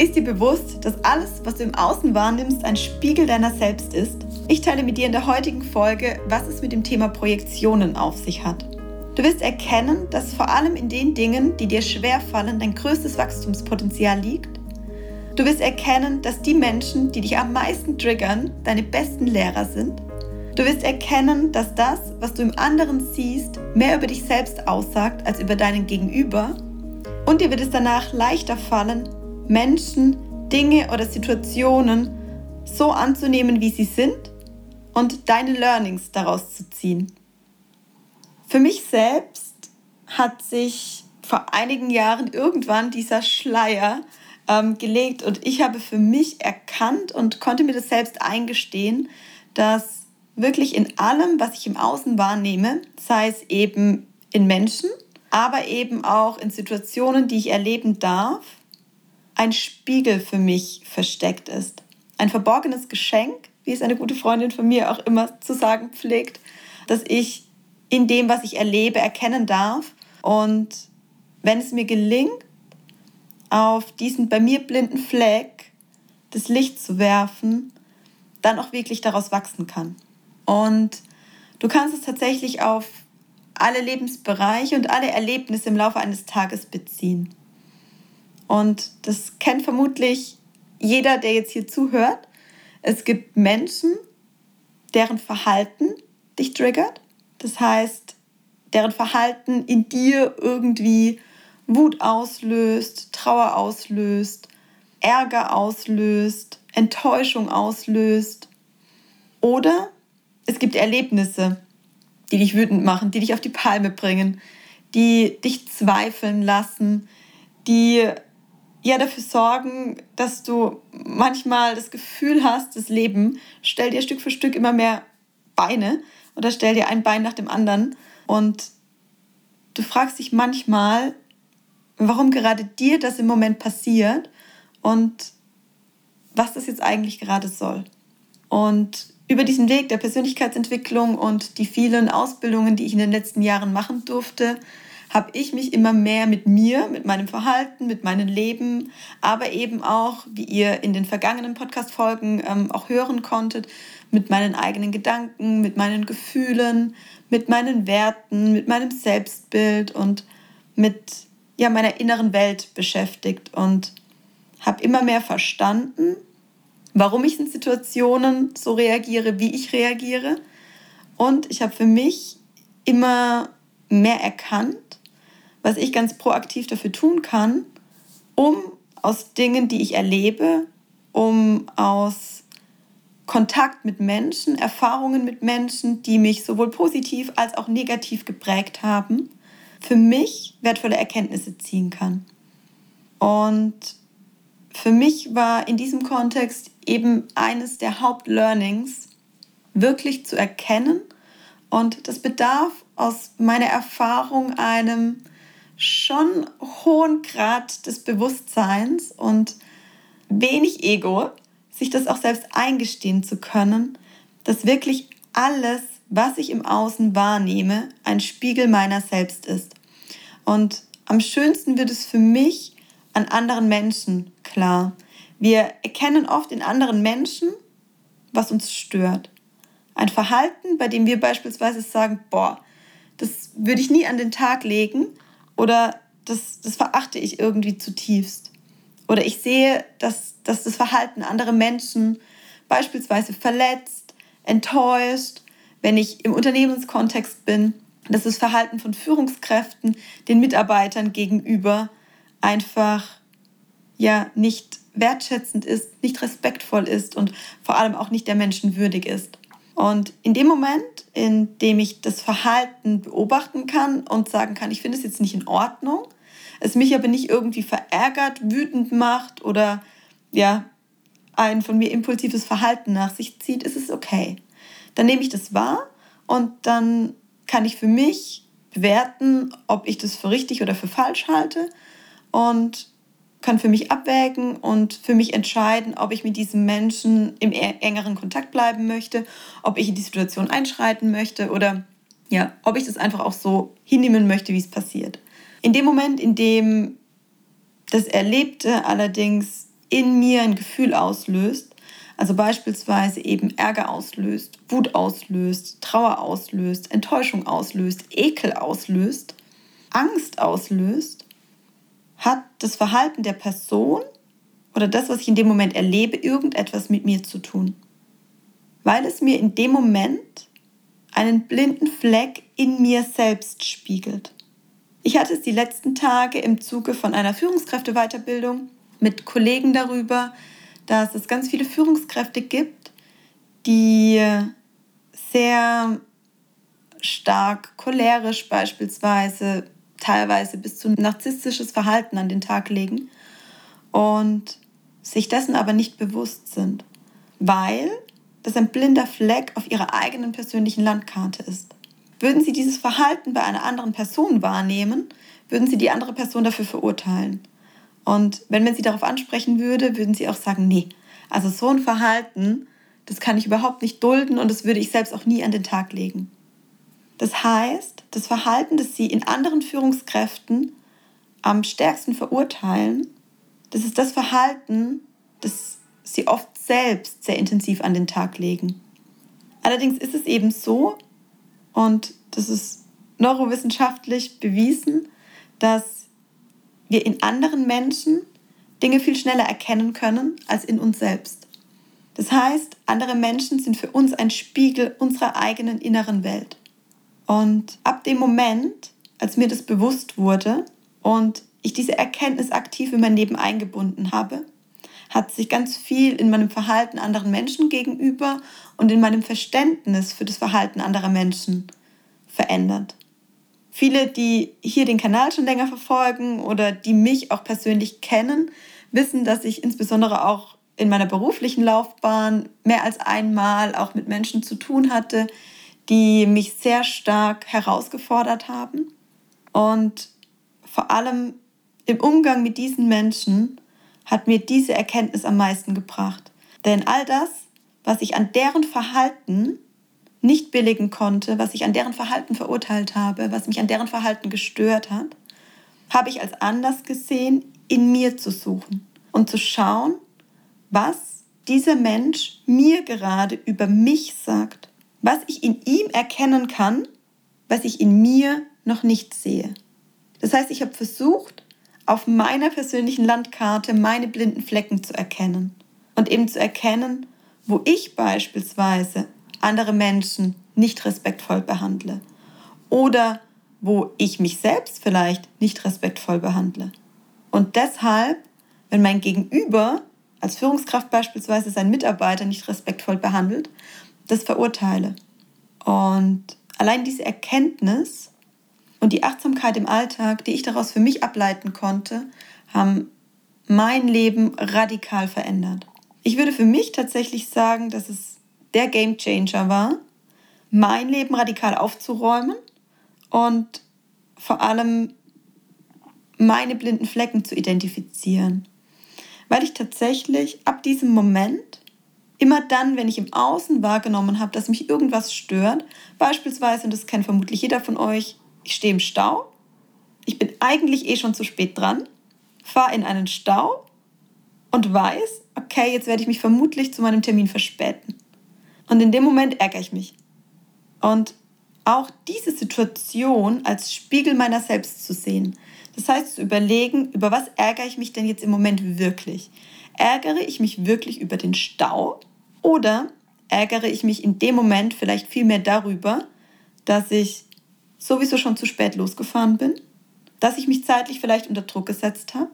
Ist dir bewusst, dass alles, was du im Außen wahrnimmst, ein Spiegel deiner selbst ist? Ich teile mit dir in der heutigen Folge, was es mit dem Thema Projektionen auf sich hat. Du wirst erkennen, dass vor allem in den Dingen, die dir schwerfallen, dein größtes Wachstumspotenzial liegt. Du wirst erkennen, dass die Menschen, die dich am meisten triggern, deine besten Lehrer sind. Du wirst erkennen, dass das, was du im anderen siehst, mehr über dich selbst aussagt als über deinen Gegenüber. Und dir wird es danach leichter fallen, Menschen, Dinge oder Situationen so anzunehmen, wie sie sind und deine Learnings daraus zu ziehen. Für mich selbst hat sich vor einigen Jahren irgendwann dieser Schleier ähm, gelegt und ich habe für mich erkannt und konnte mir das selbst eingestehen, dass wirklich in allem, was ich im Außen wahrnehme, sei es eben in Menschen, aber eben auch in Situationen, die ich erleben darf, ein Spiegel für mich versteckt ist. Ein verborgenes Geschenk, wie es eine gute Freundin von mir auch immer zu sagen pflegt, dass ich in dem, was ich erlebe, erkennen darf. Und wenn es mir gelingt, auf diesen bei mir blinden Fleck das Licht zu werfen, dann auch wirklich daraus wachsen kann. Und du kannst es tatsächlich auf alle Lebensbereiche und alle Erlebnisse im Laufe eines Tages beziehen. Und das kennt vermutlich jeder, der jetzt hier zuhört. Es gibt Menschen, deren Verhalten dich triggert. Das heißt, deren Verhalten in dir irgendwie Wut auslöst, Trauer auslöst, Ärger auslöst, Enttäuschung auslöst. Oder es gibt Erlebnisse, die dich wütend machen, die dich auf die Palme bringen, die dich zweifeln lassen, die ja dafür sorgen, dass du manchmal das Gefühl hast, das Leben stellt dir Stück für Stück immer mehr Beine oder stellt dir ein Bein nach dem anderen und du fragst dich manchmal, warum gerade dir das im Moment passiert und was das jetzt eigentlich gerade soll. Und über diesen Weg der Persönlichkeitsentwicklung und die vielen Ausbildungen, die ich in den letzten Jahren machen durfte, habe ich mich immer mehr mit mir, mit meinem Verhalten, mit meinem Leben, aber eben auch, wie ihr in den vergangenen Podcast-Folgen ähm, auch hören konntet, mit meinen eigenen Gedanken, mit meinen Gefühlen, mit meinen Werten, mit meinem Selbstbild und mit ja, meiner inneren Welt beschäftigt und habe immer mehr verstanden, warum ich in Situationen so reagiere, wie ich reagiere. Und ich habe für mich immer mehr erkannt, was ich ganz proaktiv dafür tun kann, um aus Dingen, die ich erlebe, um aus Kontakt mit Menschen, Erfahrungen mit Menschen, die mich sowohl positiv als auch negativ geprägt haben, für mich wertvolle Erkenntnisse ziehen kann. Und für mich war in diesem Kontext eben eines der Hauptlearnings, wirklich zu erkennen. Und das bedarf aus meiner Erfahrung einem schon hohen Grad des Bewusstseins und wenig Ego, sich das auch selbst eingestehen zu können, dass wirklich alles, was ich im Außen wahrnehme, ein Spiegel meiner selbst ist. Und am schönsten wird es für mich an anderen Menschen klar. Wir erkennen oft in anderen Menschen, was uns stört. Ein Verhalten, bei dem wir beispielsweise sagen, boah, das würde ich nie an den Tag legen, oder das, das verachte ich irgendwie zutiefst. Oder ich sehe, dass, dass das Verhalten anderer Menschen beispielsweise verletzt, enttäuscht, wenn ich im Unternehmenskontext bin, dass das Verhalten von Führungskräften den Mitarbeitern gegenüber einfach ja nicht wertschätzend ist, nicht respektvoll ist und vor allem auch nicht der Menschen würdig ist. Und in dem Moment, in dem ich das Verhalten beobachten kann und sagen kann, ich finde es jetzt nicht in Ordnung, es mich aber nicht irgendwie verärgert, wütend macht oder ja, ein von mir impulsives Verhalten nach sich zieht, ist es okay. Dann nehme ich das wahr und dann kann ich für mich bewerten, ob ich das für richtig oder für falsch halte und kann für mich abwägen und für mich entscheiden, ob ich mit diesem Menschen im engeren Kontakt bleiben möchte, ob ich in die Situation einschreiten möchte oder ja, ob ich das einfach auch so hinnehmen möchte, wie es passiert. In dem Moment, in dem das Erlebte allerdings in mir ein Gefühl auslöst, also beispielsweise eben Ärger auslöst, Wut auslöst, Trauer auslöst, Enttäuschung auslöst, Ekel auslöst, Angst auslöst, hat das Verhalten der Person oder das, was ich in dem Moment erlebe, irgendetwas mit mir zu tun. Weil es mir in dem Moment einen blinden Fleck in mir selbst spiegelt. Ich hatte es die letzten Tage im Zuge von einer Führungskräfteweiterbildung mit Kollegen darüber, dass es ganz viele Führungskräfte gibt, die sehr stark cholerisch beispielsweise, teilweise bis zu narzisstisches Verhalten an den Tag legen und sich dessen aber nicht bewusst sind, weil das ein blinder Fleck auf ihrer eigenen persönlichen Landkarte ist. Würden Sie dieses Verhalten bei einer anderen Person wahrnehmen, würden Sie die andere Person dafür verurteilen. Und wenn man Sie darauf ansprechen würde, würden Sie auch sagen, nee, also so ein Verhalten, das kann ich überhaupt nicht dulden und das würde ich selbst auch nie an den Tag legen. Das heißt, das Verhalten, das Sie in anderen Führungskräften am stärksten verurteilen, das ist das Verhalten, das Sie oft selbst sehr intensiv an den Tag legen. Allerdings ist es eben so, und das ist neurowissenschaftlich bewiesen, dass wir in anderen Menschen Dinge viel schneller erkennen können als in uns selbst. Das heißt, andere Menschen sind für uns ein Spiegel unserer eigenen inneren Welt. Und ab dem Moment, als mir das bewusst wurde und ich diese Erkenntnis aktiv in mein Leben eingebunden habe, hat sich ganz viel in meinem Verhalten anderen Menschen gegenüber und in meinem Verständnis für das Verhalten anderer Menschen verändert. Viele, die hier den Kanal schon länger verfolgen oder die mich auch persönlich kennen, wissen, dass ich insbesondere auch in meiner beruflichen Laufbahn mehr als einmal auch mit Menschen zu tun hatte, die mich sehr stark herausgefordert haben. Und vor allem im Umgang mit diesen Menschen hat mir diese Erkenntnis am meisten gebracht. Denn all das, was ich an deren Verhalten nicht billigen konnte, was ich an deren Verhalten verurteilt habe, was mich an deren Verhalten gestört hat, habe ich als anders gesehen, in mir zu suchen und zu schauen, was dieser Mensch mir gerade über mich sagt, was ich in ihm erkennen kann, was ich in mir noch nicht sehe. Das heißt, ich habe versucht, auf meiner persönlichen Landkarte meine blinden Flecken zu erkennen und eben zu erkennen, wo ich beispielsweise andere Menschen nicht respektvoll behandle oder wo ich mich selbst vielleicht nicht respektvoll behandle. Und deshalb, wenn mein Gegenüber als Führungskraft beispielsweise seinen Mitarbeiter nicht respektvoll behandelt, das verurteile. Und allein diese Erkenntnis und die Achtsamkeit im Alltag, die ich daraus für mich ableiten konnte, haben mein Leben radikal verändert. Ich würde für mich tatsächlich sagen, dass es der Game Changer war, mein Leben radikal aufzuräumen und vor allem meine blinden Flecken zu identifizieren. Weil ich tatsächlich ab diesem Moment, immer dann, wenn ich im Außen wahrgenommen habe, dass mich irgendwas stört, beispielsweise, und das kennt vermutlich jeder von euch, ich stehe im Stau, ich bin eigentlich eh schon zu spät dran, fahre in einen Stau und weiß, okay, jetzt werde ich mich vermutlich zu meinem Termin verspäten. Und in dem Moment ärgere ich mich. Und auch diese Situation als Spiegel meiner selbst zu sehen. Das heißt zu überlegen, über was ärgere ich mich denn jetzt im Moment wirklich? Ärgere ich mich wirklich über den Stau oder ärgere ich mich in dem Moment vielleicht viel mehr darüber, dass ich sowieso schon zu spät losgefahren bin, dass ich mich zeitlich vielleicht unter Druck gesetzt habe,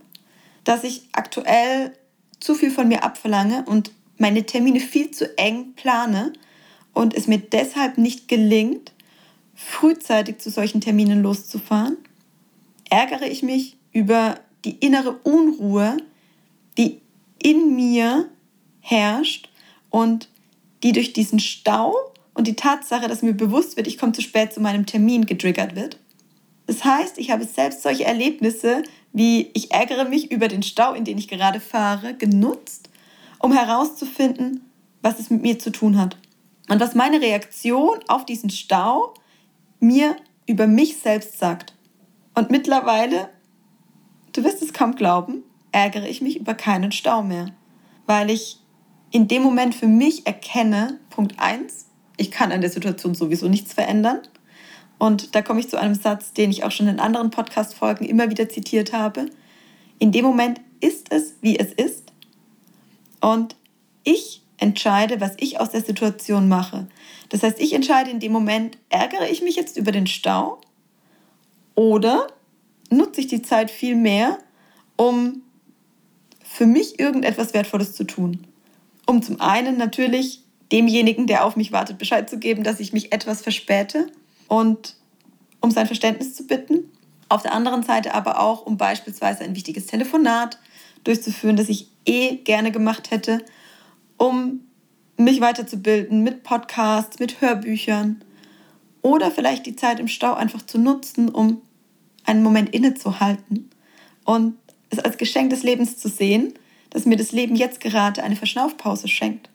dass ich aktuell zu viel von mir abverlange und meine Termine viel zu eng plane und es mir deshalb nicht gelingt, frühzeitig zu solchen Terminen loszufahren, ärgere ich mich über die innere Unruhe, die in mir herrscht und die durch diesen Stau und die Tatsache, dass mir bewusst wird, ich komme zu spät zu meinem Termin, getriggert wird. Das heißt, ich habe selbst solche Erlebnisse wie ich ärgere mich über den Stau, in den ich gerade fahre, genutzt, um herauszufinden, was es mit mir zu tun hat. Und was meine Reaktion auf diesen Stau mir über mich selbst sagt. Und mittlerweile, du wirst es kaum glauben, ärgere ich mich über keinen Stau mehr, weil ich in dem Moment für mich erkenne, Punkt 1, ich kann an der Situation sowieso nichts verändern. Und da komme ich zu einem Satz, den ich auch schon in anderen Podcast-Folgen immer wieder zitiert habe. In dem Moment ist es, wie es ist. Und ich entscheide, was ich aus der Situation mache. Das heißt, ich entscheide in dem Moment, ärgere ich mich jetzt über den Stau oder nutze ich die Zeit viel mehr, um für mich irgendetwas Wertvolles zu tun. Um zum einen natürlich demjenigen, der auf mich wartet, Bescheid zu geben, dass ich mich etwas verspäte und um sein Verständnis zu bitten. Auf der anderen Seite aber auch, um beispielsweise ein wichtiges Telefonat durchzuführen, das ich eh gerne gemacht hätte, um mich weiterzubilden mit Podcasts, mit Hörbüchern oder vielleicht die Zeit im Stau einfach zu nutzen, um einen Moment innezuhalten und es als Geschenk des Lebens zu sehen, dass mir das Leben jetzt gerade eine Verschnaufpause schenkt,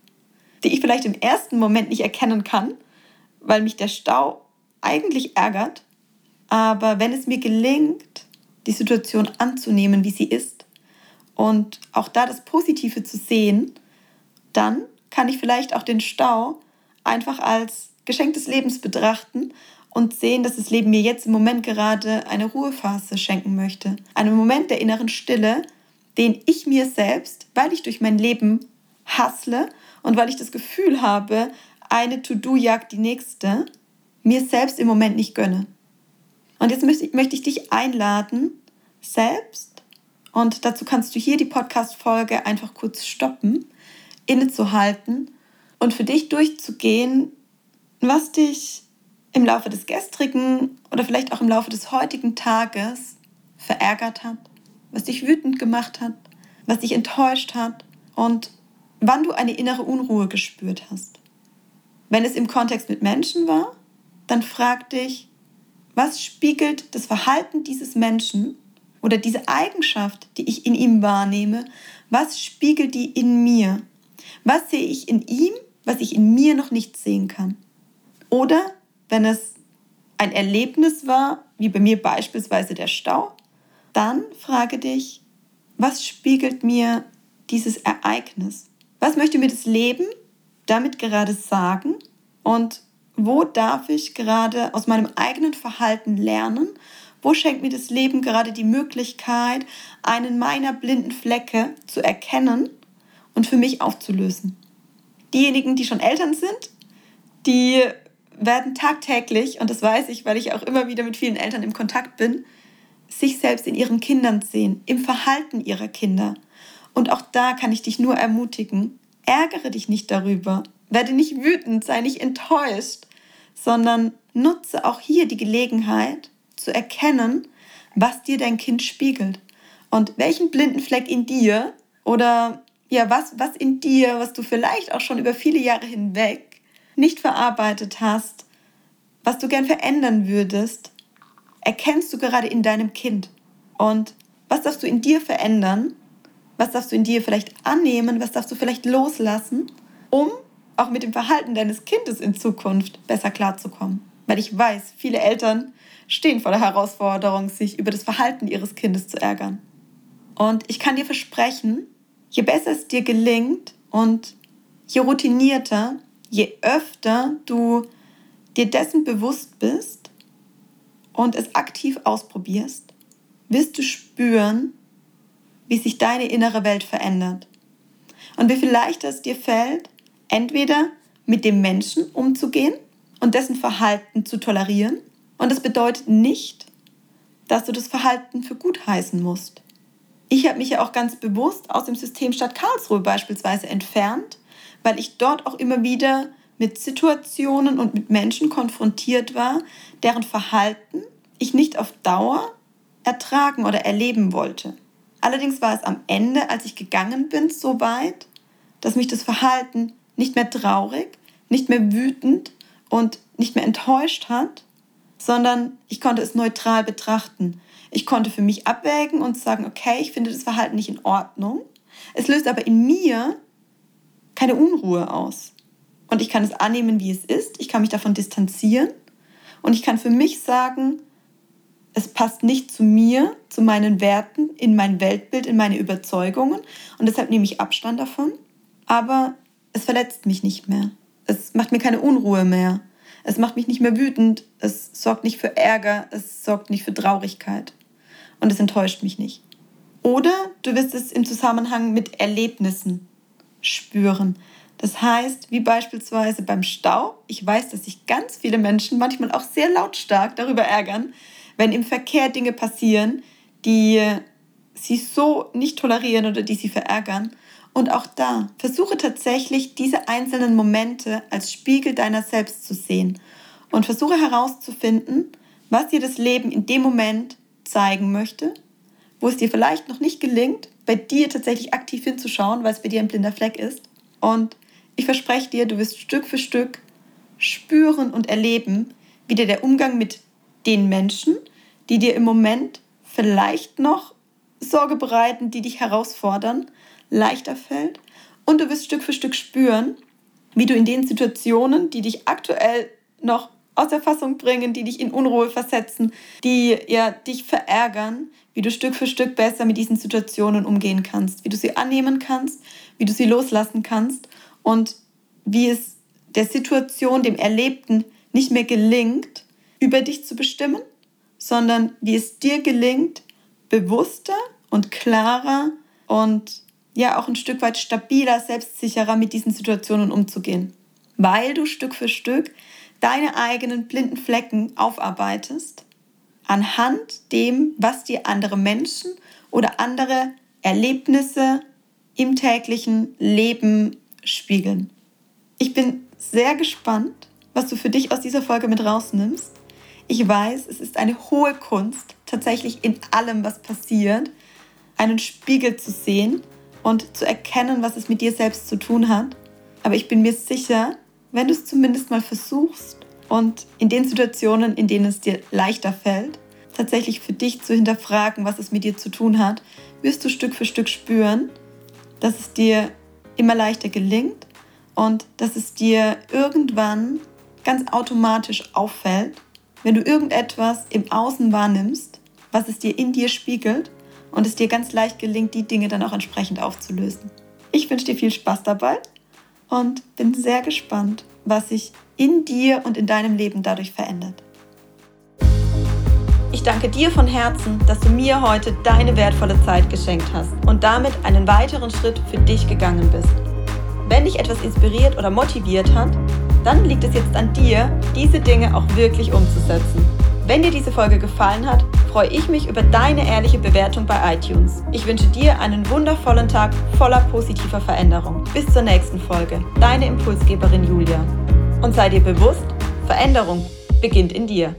die ich vielleicht im ersten Moment nicht erkennen kann, weil mich der Stau eigentlich ärgert. Aber wenn es mir gelingt, die Situation anzunehmen, wie sie ist und auch da das Positive zu sehen, dann kann ich vielleicht auch den Stau einfach als Geschenk des Lebens betrachten und sehen, dass das Leben mir jetzt im Moment gerade eine Ruhephase schenken möchte. Einen Moment der inneren Stille, den ich mir selbst, weil ich durch mein Leben hassle und weil ich das Gefühl habe, eine To-Do jagt die nächste, mir selbst im Moment nicht gönne. Und jetzt möchte möchte ich dich einladen, selbst, und dazu kannst du hier die Podcast-Folge einfach kurz stoppen, innezuhalten und für dich durchzugehen, was dich im Laufe des gestrigen oder vielleicht auch im Laufe des heutigen Tages verärgert hat, was dich wütend gemacht hat, was dich enttäuscht hat und wann du eine innere Unruhe gespürt hast. Wenn es im Kontext mit Menschen war, dann frag dich, was spiegelt das Verhalten dieses Menschen oder diese Eigenschaft, die ich in ihm wahrnehme, was spiegelt die in mir? Was sehe ich in ihm, was ich in mir noch nicht sehen kann? Oder wenn es ein Erlebnis war, wie bei mir beispielsweise der Stau, dann frage dich, was spiegelt mir dieses Ereignis? Was möchte mir das Leben damit gerade sagen? Und wo darf ich gerade aus meinem eigenen Verhalten lernen? Wo schenkt mir das Leben gerade die Möglichkeit, einen meiner blinden Flecke zu erkennen und für mich aufzulösen? Diejenigen, die schon Eltern sind, die werden tagtäglich, und das weiß ich, weil ich auch immer wieder mit vielen Eltern im Kontakt bin, sich selbst in ihren Kindern sehen, im Verhalten ihrer Kinder. Und auch da kann ich dich nur ermutigen, ärgere dich nicht darüber, werde nicht wütend, sei nicht enttäuscht, sondern nutze auch hier die Gelegenheit zu erkennen, was dir dein Kind spiegelt und welchen blinden Fleck in dir oder ja, was, was in dir, was du vielleicht auch schon über viele Jahre hinweg nicht verarbeitet hast, was du gern verändern würdest, erkennst du gerade in deinem Kind. Und was darfst du in dir verändern? Was darfst du in dir vielleicht annehmen? Was darfst du vielleicht loslassen, um auch mit dem Verhalten deines Kindes in Zukunft besser klarzukommen. Weil ich weiß, viele Eltern stehen vor der Herausforderung, sich über das Verhalten ihres Kindes zu ärgern. Und ich kann dir versprechen, je besser es dir gelingt und je routinierter, je öfter du dir dessen bewusst bist und es aktiv ausprobierst, wirst du spüren, wie sich deine innere Welt verändert. Und wie viel leichter es dir fällt, entweder mit dem Menschen umzugehen und dessen Verhalten zu tolerieren. Und das bedeutet nicht, dass du das Verhalten für gut heißen musst. Ich habe mich ja auch ganz bewusst aus dem System Stadt Karlsruhe beispielsweise entfernt, weil ich dort auch immer wieder mit Situationen und mit Menschen konfrontiert war, deren Verhalten ich nicht auf Dauer ertragen oder erleben wollte. Allerdings war es am Ende, als ich gegangen bin, so weit, dass mich das Verhalten nicht mehr traurig, nicht mehr wütend und nicht mehr enttäuscht hat, sondern ich konnte es neutral betrachten. Ich konnte für mich abwägen und sagen, okay, ich finde das Verhalten nicht in Ordnung. Es löst aber in mir keine Unruhe aus. Und ich kann es annehmen, wie es ist. Ich kann mich davon distanzieren. Und ich kann für mich sagen, es passt nicht zu mir, zu meinen Werten, in mein Weltbild, in meine Überzeugungen. Und deshalb nehme ich Abstand davon. Aber es verletzt mich nicht mehr. Es macht mir keine Unruhe mehr. Es macht mich nicht mehr wütend. Es sorgt nicht für Ärger. Es sorgt nicht für Traurigkeit. Und es enttäuscht mich nicht. Oder du wirst es im Zusammenhang mit Erlebnissen spüren. Das heißt, wie beispielsweise beim Stau, ich weiß, dass sich ganz viele Menschen manchmal auch sehr lautstark darüber ärgern, wenn im Verkehr Dinge passieren, die sie so nicht tolerieren oder die sie verärgern. Und auch da, versuche tatsächlich diese einzelnen Momente als Spiegel deiner selbst zu sehen und versuche herauszufinden, was dir das Leben in dem Moment zeigen möchte, wo es dir vielleicht noch nicht gelingt, bei dir tatsächlich aktiv hinzuschauen, weil es bei dir ein blinder Fleck ist. Und ich verspreche dir, du wirst Stück für Stück spüren und erleben, wie dir der Umgang mit den Menschen, die dir im Moment vielleicht noch Sorge bereiten, die dich herausfordern, leichter fällt. Und du wirst Stück für Stück spüren, wie du in den Situationen, die dich aktuell noch aus der Fassung bringen, die dich in Unruhe versetzen, die ja dich verärgern, wie du Stück für Stück besser mit diesen Situationen umgehen kannst, wie du sie annehmen kannst, wie du sie loslassen kannst und wie es der Situation, dem Erlebten nicht mehr gelingt, über dich zu bestimmen, sondern wie es dir gelingt, bewusster und klarer und ja auch ein Stück weit stabiler, selbstsicherer mit diesen Situationen umzugehen. Weil du Stück für Stück deine eigenen blinden Flecken aufarbeitest, anhand dem, was dir andere Menschen oder andere Erlebnisse im täglichen Leben spiegeln. Ich bin sehr gespannt, was du für dich aus dieser Folge mit rausnimmst. Ich weiß, es ist eine hohe Kunst, tatsächlich in allem, was passiert, einen Spiegel zu sehen und zu erkennen, was es mit dir selbst zu tun hat. Aber ich bin mir sicher, wenn du es zumindest mal versuchst und in den Situationen, in denen es dir leichter fällt, tatsächlich für dich zu hinterfragen, was es mit dir zu tun hat, wirst du Stück für Stück spüren, dass es dir immer leichter gelingt und dass es dir irgendwann ganz automatisch auffällt, wenn du irgendetwas im Außen wahrnimmst, was es dir in dir spiegelt und es dir ganz leicht gelingt, die Dinge dann auch entsprechend aufzulösen. Ich wünsche dir viel Spaß dabei und bin sehr gespannt, was sich in dir und in deinem Leben dadurch verändert. Ich danke dir von Herzen, dass du mir heute deine wertvolle Zeit geschenkt hast und damit einen weiteren Schritt für dich gegangen bist. Wenn dich etwas inspiriert oder motiviert hat, dann liegt es jetzt an dir, diese Dinge auch wirklich umzusetzen. Wenn dir diese Folge gefallen hat, freue ich mich über deine ehrliche Bewertung bei iTunes. Ich wünsche dir einen wundervollen Tag voller positiver Veränderung. Bis zur nächsten Folge. Deine Impulsgeberin Julia. Und sei dir bewusst, Veränderung beginnt in dir.